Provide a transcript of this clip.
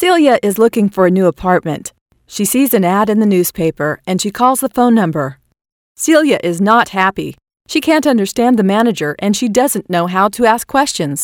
Celia is looking for a new apartment. She sees an ad in the newspaper and she calls the phone number. Celia is not happy. She can't understand the manager and she doesn't know how to ask questions.